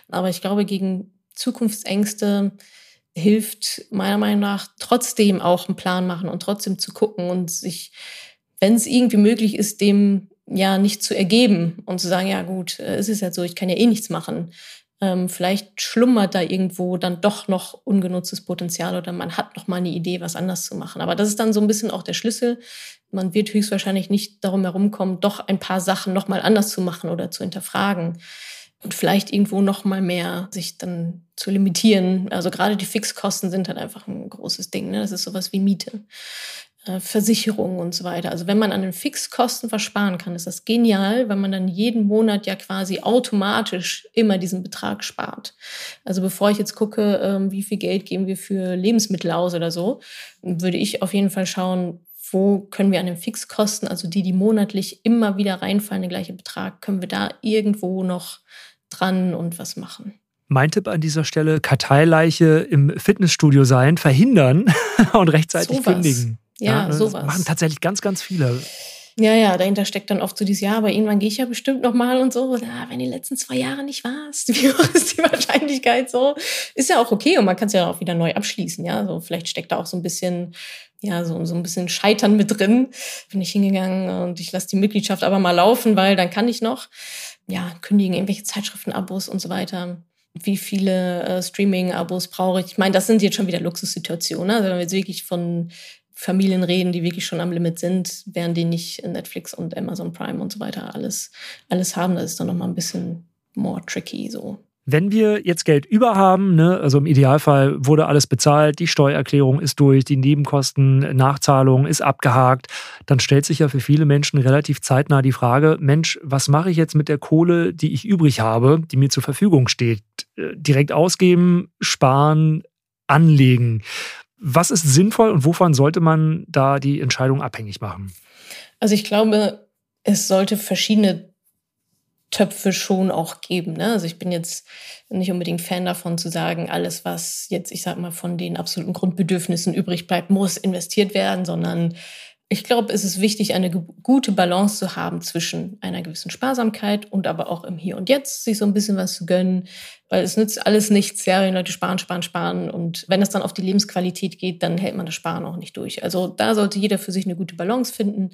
[SPEAKER 2] Aber ich glaube, gegen Zukunftsängste hilft meiner Meinung nach trotzdem auch einen Plan machen und trotzdem zu gucken und sich, wenn es irgendwie möglich ist, dem ja nicht zu ergeben und zu sagen, ja gut, äh, es ist ja so, ich kann ja eh nichts machen. Ähm, vielleicht schlummert da irgendwo dann doch noch ungenutztes Potenzial oder man hat noch mal eine Idee, was anders zu machen. Aber das ist dann so ein bisschen auch der Schlüssel. Man wird höchstwahrscheinlich nicht darum herumkommen, doch ein paar Sachen noch mal anders zu machen oder zu hinterfragen und vielleicht irgendwo noch mal mehr sich dann zu limitieren. Also gerade die Fixkosten sind halt einfach ein großes Ding. Ne? Das ist sowas wie Miete. Äh, Versicherungen und so weiter. Also wenn man an den Fixkosten versparen kann, ist das genial, weil man dann jeden Monat ja quasi automatisch immer diesen Betrag spart. Also bevor ich jetzt gucke, ähm, wie viel Geld geben wir für Lebensmittel aus oder so, würde ich auf jeden Fall schauen, wo können wir an den Fixkosten, also die, die monatlich immer wieder reinfallen, der gleiche Betrag, können wir da irgendwo noch dran und was machen.
[SPEAKER 1] Mein Tipp an dieser Stelle, Karteileiche im Fitnessstudio sein, verhindern und rechtzeitig so kündigen.
[SPEAKER 2] Ja, ja sowas.
[SPEAKER 1] machen tatsächlich ganz, ganz viele.
[SPEAKER 2] Ja, ja, dahinter steckt dann oft so dieses Jahr, aber irgendwann gehe ich ja bestimmt noch mal und so. Ja, wenn die letzten zwei Jahre nicht warst, wie hoch ist die Wahrscheinlichkeit so? Ist ja auch okay und man kann es ja auch wieder neu abschließen, ja. So vielleicht steckt da auch so ein bisschen, ja, so, so ein bisschen Scheitern mit drin. Bin ich hingegangen und ich lasse die Mitgliedschaft aber mal laufen, weil dann kann ich noch, ja, kündigen irgendwelche Zeitschriftenabos und so weiter wie viele äh, Streaming-Abos brauche ich. Ich meine, das sind jetzt schon wieder Luxussituationen. Ne? Also wenn wir jetzt wirklich von Familien reden, die wirklich schon am Limit sind, während die nicht Netflix und Amazon Prime und so weiter alles, alles haben. Das ist dann nochmal ein bisschen more tricky so.
[SPEAKER 1] Wenn wir jetzt Geld über haben, ne, also im Idealfall wurde alles bezahlt, die Steuererklärung ist durch, die Nebenkosten, Nachzahlung ist abgehakt, dann stellt sich ja für viele Menschen relativ zeitnah die Frage, Mensch, was mache ich jetzt mit der Kohle, die ich übrig habe, die mir zur Verfügung steht? Äh, direkt ausgeben, sparen, anlegen. Was ist sinnvoll und wovon sollte man da die Entscheidung abhängig machen?
[SPEAKER 2] Also ich glaube, es sollte verschiedene Töpfe schon auch geben. Ne? Also ich bin jetzt nicht unbedingt Fan davon zu sagen, alles, was jetzt, ich sag mal, von den absoluten Grundbedürfnissen übrig bleibt, muss investiert werden, sondern ich glaube, es ist wichtig, eine gute Balance zu haben zwischen einer gewissen Sparsamkeit und aber auch im Hier und Jetzt sich so ein bisschen was zu gönnen, weil es nützt alles nichts, ja, wenn Leute sparen, sparen, sparen und wenn es dann auf die Lebensqualität geht, dann hält man das Sparen auch nicht durch. Also da sollte jeder für sich eine gute Balance finden.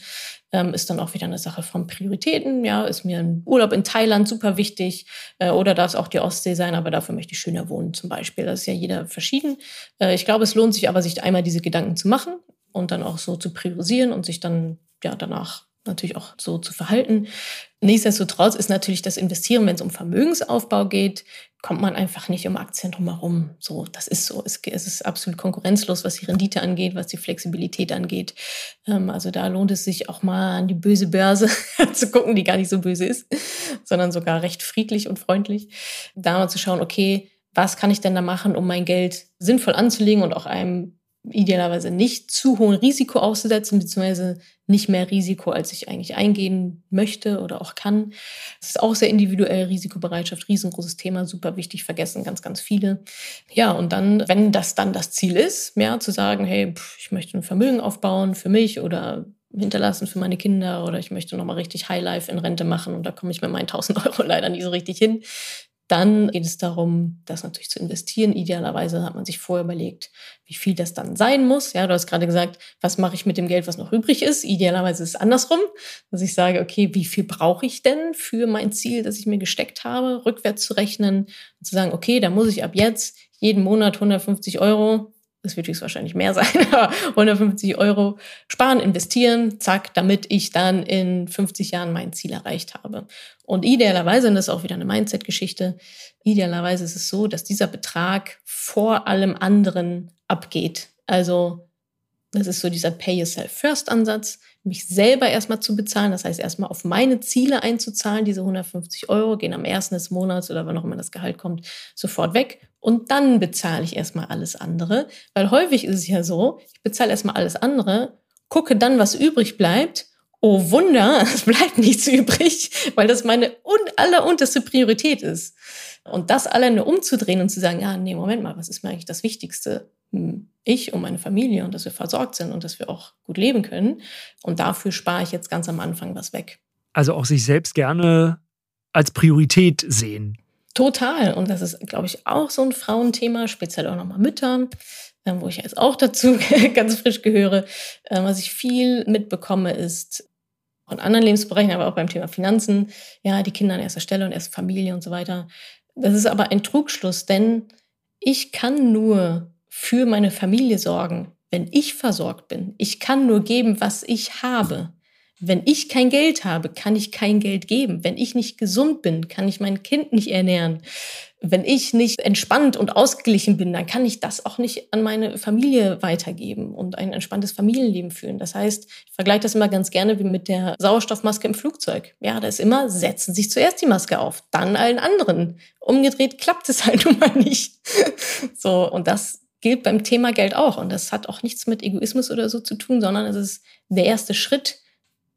[SPEAKER 2] Ähm, ist dann auch wieder eine Sache von Prioritäten. Ja, ist mir ein Urlaub in Thailand super wichtig äh, oder darf es auch die Ostsee sein, aber dafür möchte ich schöner wohnen zum Beispiel. Das ist ja jeder verschieden. Äh, ich glaube, es lohnt sich aber, sich einmal diese Gedanken zu machen und dann auch so zu priorisieren und sich dann ja danach natürlich auch so zu verhalten. Nichtsdestotrotz ist natürlich das Investieren, wenn es um Vermögensaufbau geht, kommt man einfach nicht um Aktien drumherum. So, das ist so. Es, es ist absolut konkurrenzlos, was die Rendite angeht, was die Flexibilität angeht. Ähm, also da lohnt es sich auch mal an die böse Börse zu gucken, die gar nicht so böse ist, sondern sogar recht friedlich und freundlich. Da mal zu schauen, okay, was kann ich denn da machen, um mein Geld sinnvoll anzulegen und auch einem idealerweise nicht zu hohen Risiko auszusetzen, beziehungsweise nicht mehr Risiko, als ich eigentlich eingehen möchte oder auch kann. Das ist auch sehr individuell, Risikobereitschaft, riesengroßes Thema, super wichtig, vergessen ganz, ganz viele. Ja, und dann, wenn das dann das Ziel ist, mehr zu sagen, hey, ich möchte ein Vermögen aufbauen für mich oder hinterlassen für meine Kinder oder ich möchte nochmal richtig Highlife in Rente machen und da komme ich mit meinen 1000 Euro leider nicht so richtig hin. Dann geht es darum, das natürlich zu investieren. Idealerweise hat man sich vorher überlegt, wie viel das dann sein muss. Ja, du hast gerade gesagt, was mache ich mit dem Geld, was noch übrig ist? Idealerweise ist es andersrum, dass ich sage, okay, wie viel brauche ich denn für mein Ziel, das ich mir gesteckt habe, rückwärts zu rechnen und zu sagen, okay, da muss ich ab jetzt jeden Monat 150 Euro das wird höchstwahrscheinlich mehr sein, aber 150 Euro sparen, investieren, zack, damit ich dann in 50 Jahren mein Ziel erreicht habe. Und idealerweise, und das ist auch wieder eine Mindset-Geschichte, idealerweise ist es so, dass dieser Betrag vor allem anderen abgeht. Also das ist so dieser Pay Yourself First Ansatz, mich selber erstmal zu bezahlen. Das heißt, erstmal auf meine Ziele einzuzahlen. Diese 150 Euro gehen am ersten des Monats oder wann auch immer das Gehalt kommt, sofort weg. Und dann bezahle ich erstmal alles andere. Weil häufig ist es ja so, ich bezahle erstmal alles andere, gucke dann, was übrig bleibt. Oh Wunder, es bleibt nichts übrig, weil das meine allerunterste Priorität ist. Und das alleine umzudrehen und zu sagen, ja, nee, Moment mal, was ist mir eigentlich das Wichtigste? Ich und meine Familie und dass wir versorgt sind und dass wir auch gut leben können. Und dafür spare ich jetzt ganz am Anfang was weg.
[SPEAKER 1] Also auch sich selbst gerne als Priorität sehen.
[SPEAKER 2] Total. Und das ist, glaube ich, auch so ein Frauenthema, speziell auch nochmal Müttern, ähm, wo ich jetzt auch dazu ganz frisch gehöre. Ähm, was ich viel mitbekomme, ist von anderen Lebensbereichen, aber auch beim Thema Finanzen, ja, die Kinder an erster Stelle und erst Familie und so weiter. Das ist aber ein Trugschluss, denn ich kann nur für meine Familie sorgen, wenn ich versorgt bin. Ich kann nur geben, was ich habe. Wenn ich kein Geld habe, kann ich kein Geld geben. Wenn ich nicht gesund bin, kann ich mein Kind nicht ernähren. Wenn ich nicht entspannt und ausgeglichen bin, dann kann ich das auch nicht an meine Familie weitergeben und ein entspanntes Familienleben führen. Das heißt, ich vergleiche das immer ganz gerne wie mit der Sauerstoffmaske im Flugzeug. Ja, da ist immer, setzen sich zuerst die Maske auf, dann allen anderen. Umgedreht klappt es halt nun mal nicht. So, und das gilt beim Thema Geld auch. Und das hat auch nichts mit Egoismus oder so zu tun, sondern es ist der erste Schritt,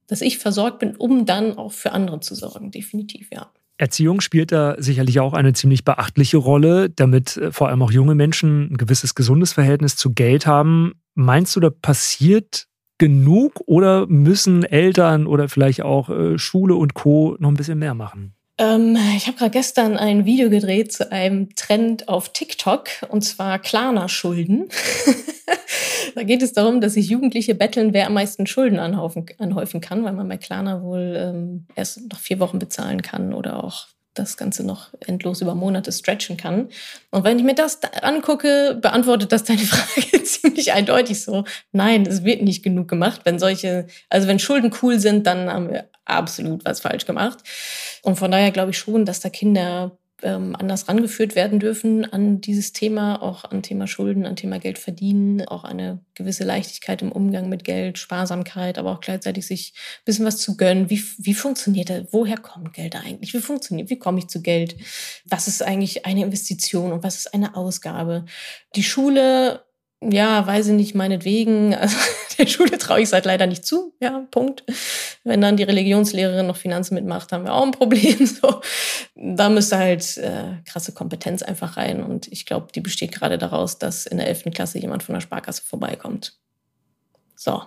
[SPEAKER 2] dass ich versorgt bin, um dann auch für andere zu sorgen. Definitiv, ja.
[SPEAKER 1] Erziehung spielt da sicherlich auch eine ziemlich beachtliche Rolle, damit äh, vor allem auch junge Menschen ein gewisses gesundes Verhältnis zu Geld haben. Meinst du, da passiert genug oder müssen Eltern oder vielleicht auch äh, Schule und Co noch ein bisschen mehr machen?
[SPEAKER 2] Ähm, ich habe gerade gestern ein Video gedreht zu einem Trend auf TikTok und zwar Klarna-Schulden. da geht es darum, dass sich Jugendliche betteln, wer am meisten Schulden anhaufen, anhäufen kann, weil man bei Klarna wohl ähm, erst noch vier Wochen bezahlen kann oder auch das Ganze noch endlos über Monate stretchen kann. Und wenn ich mir das angucke, beantwortet das deine Frage ziemlich eindeutig so. Nein, es wird nicht genug gemacht. Wenn solche, also wenn Schulden cool sind, dann haben wir absolut was falsch gemacht. Und von daher glaube ich schon, dass da Kinder ähm, anders rangeführt werden dürfen an dieses Thema, auch an Thema Schulden, an Thema Geld verdienen, auch eine gewisse Leichtigkeit im Umgang mit Geld, Sparsamkeit, aber auch gleichzeitig sich ein bisschen was zu gönnen. Wie, wie funktioniert das? Woher kommt Geld eigentlich? Wie funktioniert, wie komme ich zu Geld? Was ist eigentlich eine Investition und was ist eine Ausgabe? Die Schule ja, weiß ich nicht, meinetwegen. Also der Schule traue ich es halt leider nicht zu. Ja, Punkt. Wenn dann die Religionslehrerin noch Finanzen mitmacht, haben wir auch ein Problem. So, da müsste halt äh, krasse Kompetenz einfach rein. Und ich glaube, die besteht gerade daraus, dass in der 11. Klasse jemand von der Sparkasse vorbeikommt. So,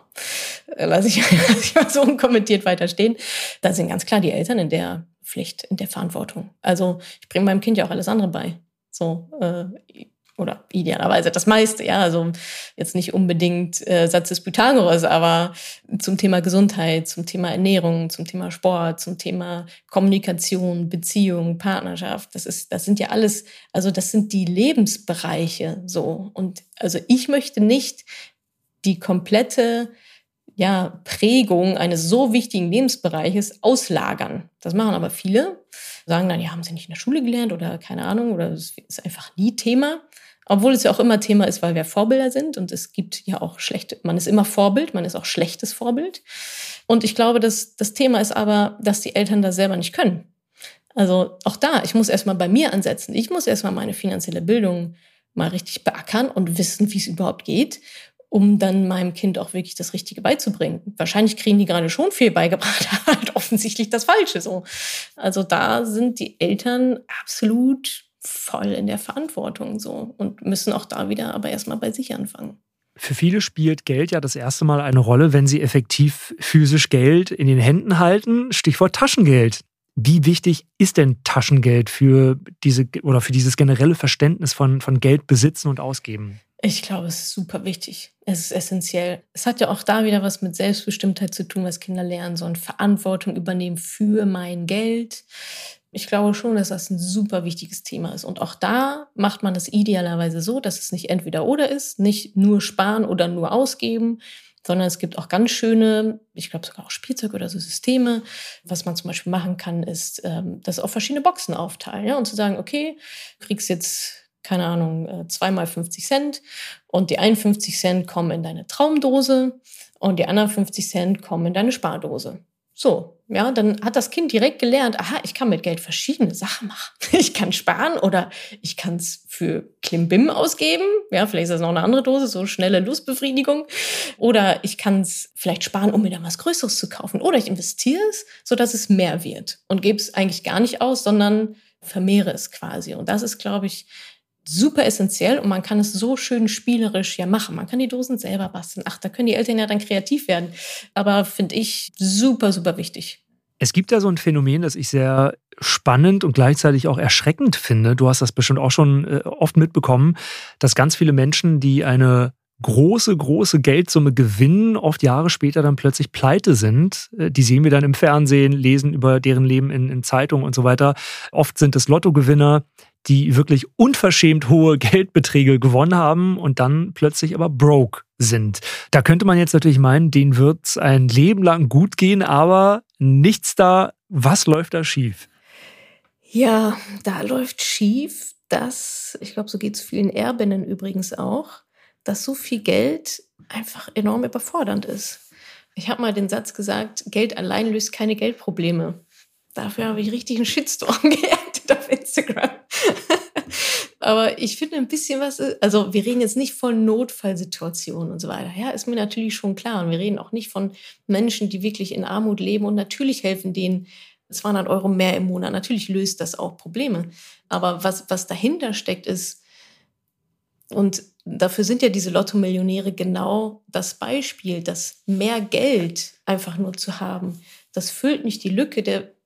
[SPEAKER 2] lasse ich, lass ich mal so unkommentiert weiter stehen. Da sind ganz klar die Eltern in der Pflicht, in der Verantwortung. Also ich bringe meinem Kind ja auch alles andere bei. So, äh, oder idealerweise das meiste, ja, also jetzt nicht unbedingt äh, Satz des Pythagoras, aber zum Thema Gesundheit, zum Thema Ernährung, zum Thema Sport, zum Thema Kommunikation, Beziehung, Partnerschaft, das ist, das sind ja alles, also das sind die Lebensbereiche so. Und also ich möchte nicht die komplette ja, Prägung eines so wichtigen Lebensbereiches auslagern. Das machen aber viele. Sagen dann, ja, haben sie nicht in der Schule gelernt oder keine Ahnung, oder es ist einfach nie Thema. Obwohl es ja auch immer Thema ist, weil wir Vorbilder sind und es gibt ja auch schlechte, man ist immer Vorbild, man ist auch schlechtes Vorbild. Und ich glaube, dass das Thema ist aber, dass die Eltern das selber nicht können. Also auch da, ich muss erstmal bei mir ansetzen. Ich muss erstmal meine finanzielle Bildung mal richtig beackern und wissen, wie es überhaupt geht, um dann meinem Kind auch wirklich das Richtige beizubringen. Wahrscheinlich kriegen die gerade schon viel beigebracht, halt offensichtlich das Falsche so. Also da sind die Eltern absolut voll in der Verantwortung so und müssen auch da wieder aber erstmal bei sich anfangen.
[SPEAKER 1] Für viele spielt Geld ja das erste Mal eine Rolle, wenn sie effektiv physisch Geld in den Händen halten. Stichwort Taschengeld. Wie wichtig ist denn Taschengeld für diese oder für dieses generelle Verständnis von, von Geld besitzen und ausgeben?
[SPEAKER 2] Ich glaube, es ist super wichtig. Es ist essentiell. Es hat ja auch da wieder was mit Selbstbestimmtheit zu tun, was Kinder lernen sollen. Verantwortung übernehmen für mein Geld, ich glaube schon, dass das ein super wichtiges Thema ist. Und auch da macht man es idealerweise so, dass es nicht entweder oder ist, nicht nur sparen oder nur ausgeben, sondern es gibt auch ganz schöne, ich glaube sogar auch Spielzeug oder so Systeme. Was man zum Beispiel machen kann, ist ähm, das auf verschiedene Boxen aufteilen ja? und zu sagen, okay, kriegst jetzt keine Ahnung, äh, zweimal 50 Cent und die 51 Cent kommen in deine Traumdose und die anderen 50 Cent kommen in deine Spardose. So, ja, dann hat das Kind direkt gelernt, aha, ich kann mit Geld verschiedene Sachen machen. Ich kann sparen oder ich kann es für Klimbim ausgeben. Ja, vielleicht ist das noch eine andere Dose, so schnelle Lustbefriedigung. Oder ich kann es vielleicht sparen, um mir dann was Größeres zu kaufen. Oder ich investiere es, sodass es mehr wird und gebe es eigentlich gar nicht aus, sondern vermehre es quasi. Und das ist, glaube ich, super essentiell und man kann es so schön spielerisch ja machen. Man kann die Dosen selber basteln. Ach, da können die Eltern ja dann kreativ werden. Aber finde ich super, super wichtig.
[SPEAKER 1] Es gibt ja so ein Phänomen, das ich sehr spannend und gleichzeitig auch erschreckend finde. Du hast das bestimmt auch schon äh, oft mitbekommen, dass ganz viele Menschen, die eine große, große Geldsumme gewinnen, oft Jahre später dann plötzlich pleite sind. Äh, die sehen wir dann im Fernsehen, lesen über deren Leben in, in Zeitungen und so weiter. Oft sind es Lottogewinner, die wirklich unverschämt hohe Geldbeträge gewonnen haben und dann plötzlich aber broke sind. Da könnte man jetzt natürlich meinen, denen wird es ein Leben lang gut gehen, aber nichts da. Was läuft da schief?
[SPEAKER 2] Ja, da läuft schief, dass, ich glaube, so geht es vielen Erbinnen übrigens auch, dass so viel Geld einfach enorm überfordernd ist. Ich habe mal den Satz gesagt, Geld allein löst keine Geldprobleme. Dafür habe ich richtig einen Shitstorm geerntet auf Instagram. Aber ich finde ein bisschen was, also wir reden jetzt nicht von Notfallsituationen und so weiter. Ja, ist mir natürlich schon klar. Und wir reden auch nicht von Menschen, die wirklich in Armut leben und natürlich helfen denen 200 Euro mehr im Monat. Natürlich löst das auch Probleme. Aber was, was dahinter steckt, ist, und dafür sind ja diese Lotto-Millionäre genau das Beispiel, dass mehr Geld einfach nur zu haben, das füllt nicht die Lücke der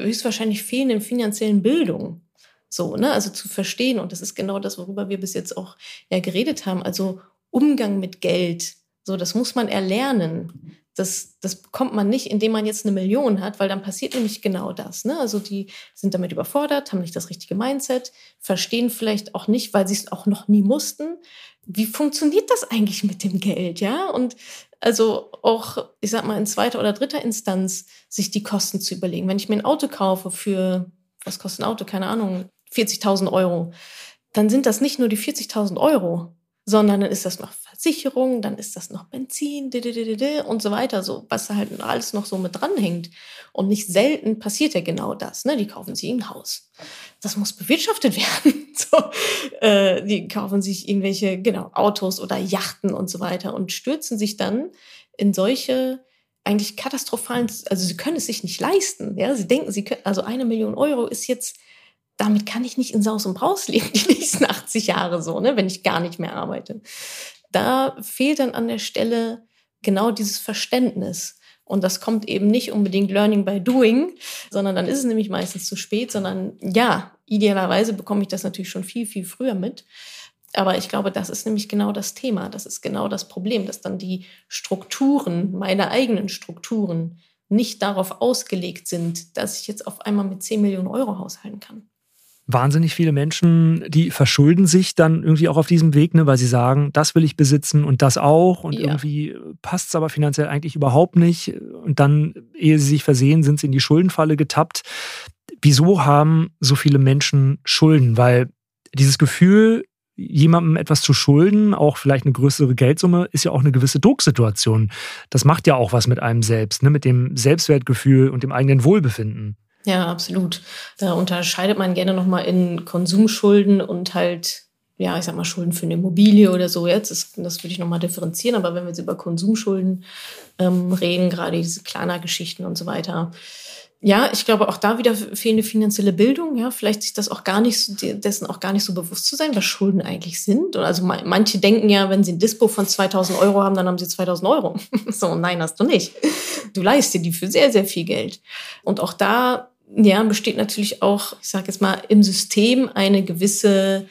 [SPEAKER 2] höchstwahrscheinlich fehlenden finanziellen Bildung. So, ne? Also zu verstehen, und das ist genau das, worüber wir bis jetzt auch ja geredet haben. Also Umgang mit Geld. So, das muss man erlernen. Das, das bekommt man nicht, indem man jetzt eine Million hat, weil dann passiert nämlich genau das. Ne? Also die sind damit überfordert, haben nicht das richtige Mindset, verstehen vielleicht auch nicht, weil sie es auch noch nie mussten. Wie funktioniert das eigentlich mit dem Geld? Ja, und also auch, ich sag mal, in zweiter oder dritter Instanz sich die Kosten zu überlegen. Wenn ich mir ein Auto kaufe für, was kostet ein Auto? Keine Ahnung, 40.000 Euro, dann sind das nicht nur die 40.000 Euro, sondern dann ist das noch Versicherung, dann ist das noch Benzin und so weiter, so was halt alles noch so mit dranhängt. Und nicht selten passiert ja genau das. Ne? Die kaufen sich ein Haus. Das muss bewirtschaftet werden. so, äh, die kaufen sich irgendwelche genau Autos oder Yachten und so weiter und stürzen sich dann in solche eigentlich katastrophalen, also sie können es sich nicht leisten. Ja, sie denken, sie können, also eine Million Euro ist jetzt damit kann ich nicht in Saus und Braus leben die nächsten 80 Jahre so, ne, wenn ich gar nicht mehr arbeite. Da fehlt dann an der Stelle genau dieses Verständnis. Und das kommt eben nicht unbedingt Learning by Doing, sondern dann ist es nämlich meistens zu spät, sondern ja, idealerweise bekomme ich das natürlich schon viel, viel früher mit. Aber ich glaube, das ist nämlich genau das Thema. Das ist genau das Problem, dass dann die Strukturen, meine eigenen Strukturen, nicht darauf ausgelegt sind, dass ich jetzt auf einmal mit 10 Millionen Euro haushalten kann
[SPEAKER 1] wahnsinnig viele Menschen, die verschulden sich dann irgendwie auch auf diesem Weg, ne, weil sie sagen, das will ich besitzen und das auch und ja. irgendwie passt es aber finanziell eigentlich überhaupt nicht. Und dann, ehe sie sich versehen, sind sie in die Schuldenfalle getappt. Wieso haben so viele Menschen Schulden? Weil dieses Gefühl, jemandem etwas zu schulden, auch vielleicht eine größere Geldsumme, ist ja auch eine gewisse Drucksituation. Das macht ja auch was mit einem selbst, ne? mit dem Selbstwertgefühl und dem eigenen Wohlbefinden.
[SPEAKER 2] Ja, absolut. Da unterscheidet man gerne nochmal in Konsumschulden und halt, ja, ich sag mal, Schulden für eine Immobilie oder so jetzt. Das, das würde ich nochmal differenzieren. Aber wenn wir jetzt über Konsumschulden ähm, reden, gerade diese kleiner Geschichten und so weiter, ja, ich glaube auch da wieder fehlende finanzielle Bildung, ja, vielleicht sich das auch gar nicht, dessen auch gar nicht so bewusst zu sein, was Schulden eigentlich sind. Also manche denken ja, wenn sie ein Dispo von 2000 Euro haben, dann haben sie 2000 Euro. so, nein, hast du nicht. Du leist dir die für sehr, sehr viel Geld. Und auch da ja, besteht natürlich auch, ich sage jetzt mal, im System eine gewisse,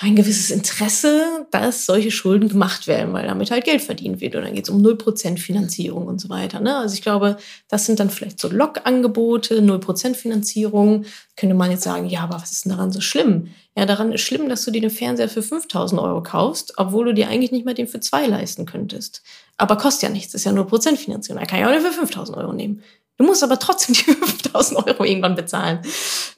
[SPEAKER 2] ein gewisses Interesse, dass solche Schulden gemacht werden, weil damit halt Geld verdient wird. Und dann geht es um 0% Finanzierung und so weiter. Ne? Also ich glaube, das sind dann vielleicht so Log-Angebote, 0% Finanzierung. Könnte man jetzt sagen, ja, aber was ist denn daran so schlimm? Ja, daran ist schlimm, dass du dir den Fernseher für 5000 Euro kaufst, obwohl du dir eigentlich nicht mal den für zwei leisten könntest. Aber kostet ja nichts, ist ja 0% Finanzierung. Da kann ich auch den für 5000 Euro nehmen. Du musst aber trotzdem die 5000 Euro irgendwann bezahlen.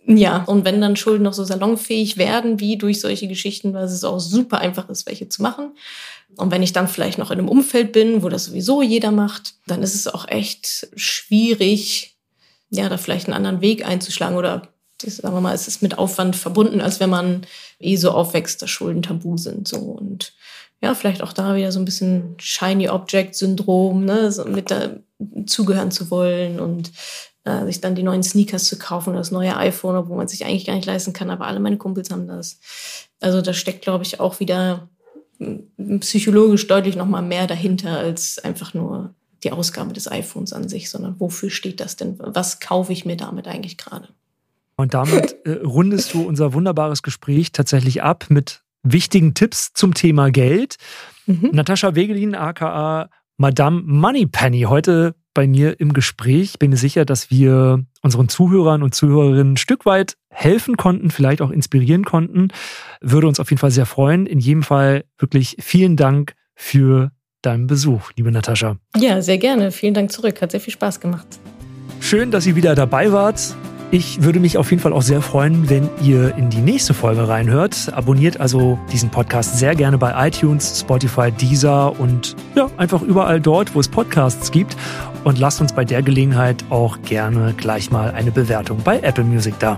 [SPEAKER 2] Ja, und wenn dann Schulden noch so salonfähig werden, wie durch solche Geschichten, weil es auch super einfach ist, welche zu machen. Und wenn ich dann vielleicht noch in einem Umfeld bin, wo das sowieso jeder macht, dann ist es auch echt schwierig, ja, da vielleicht einen anderen Weg einzuschlagen oder sagen wir mal, es ist mit Aufwand verbunden, als wenn man eh so aufwächst, dass Schulden tabu sind. So und ja, vielleicht auch da wieder so ein bisschen Shiny Object Syndrom, ne, so mit der zugehören zu wollen und äh, sich dann die neuen Sneakers zu kaufen oder das neue iPhone, obwohl man sich eigentlich gar nicht leisten kann, aber alle meine Kumpels haben das. Also da steckt, glaube ich, auch wieder psychologisch deutlich noch mal mehr dahinter als einfach nur die Ausgabe des iPhones an sich, sondern wofür steht das denn? Was kaufe ich mir damit eigentlich gerade?
[SPEAKER 1] Und damit äh, rundest du unser wunderbares Gespräch tatsächlich ab mit wichtigen Tipps zum Thema Geld. Mhm. Natascha Wegelin, aka Madame Moneypenny, heute bei mir im Gespräch. Bin mir sicher, dass wir unseren Zuhörern und Zuhörerinnen ein Stück weit helfen konnten, vielleicht auch inspirieren konnten. Würde uns auf jeden Fall sehr freuen. In jedem Fall wirklich vielen Dank für deinen Besuch, liebe Natascha.
[SPEAKER 2] Ja, sehr gerne. Vielen Dank zurück. Hat sehr viel Spaß gemacht.
[SPEAKER 1] Schön, dass ihr wieder dabei wart. Ich würde mich auf jeden Fall auch sehr freuen, wenn ihr in die nächste Folge reinhört. Abonniert also diesen Podcast sehr gerne bei iTunes, Spotify, Deezer und ja, einfach überall dort, wo es Podcasts gibt. Und lasst uns bei der Gelegenheit auch gerne gleich mal eine Bewertung bei Apple Music da.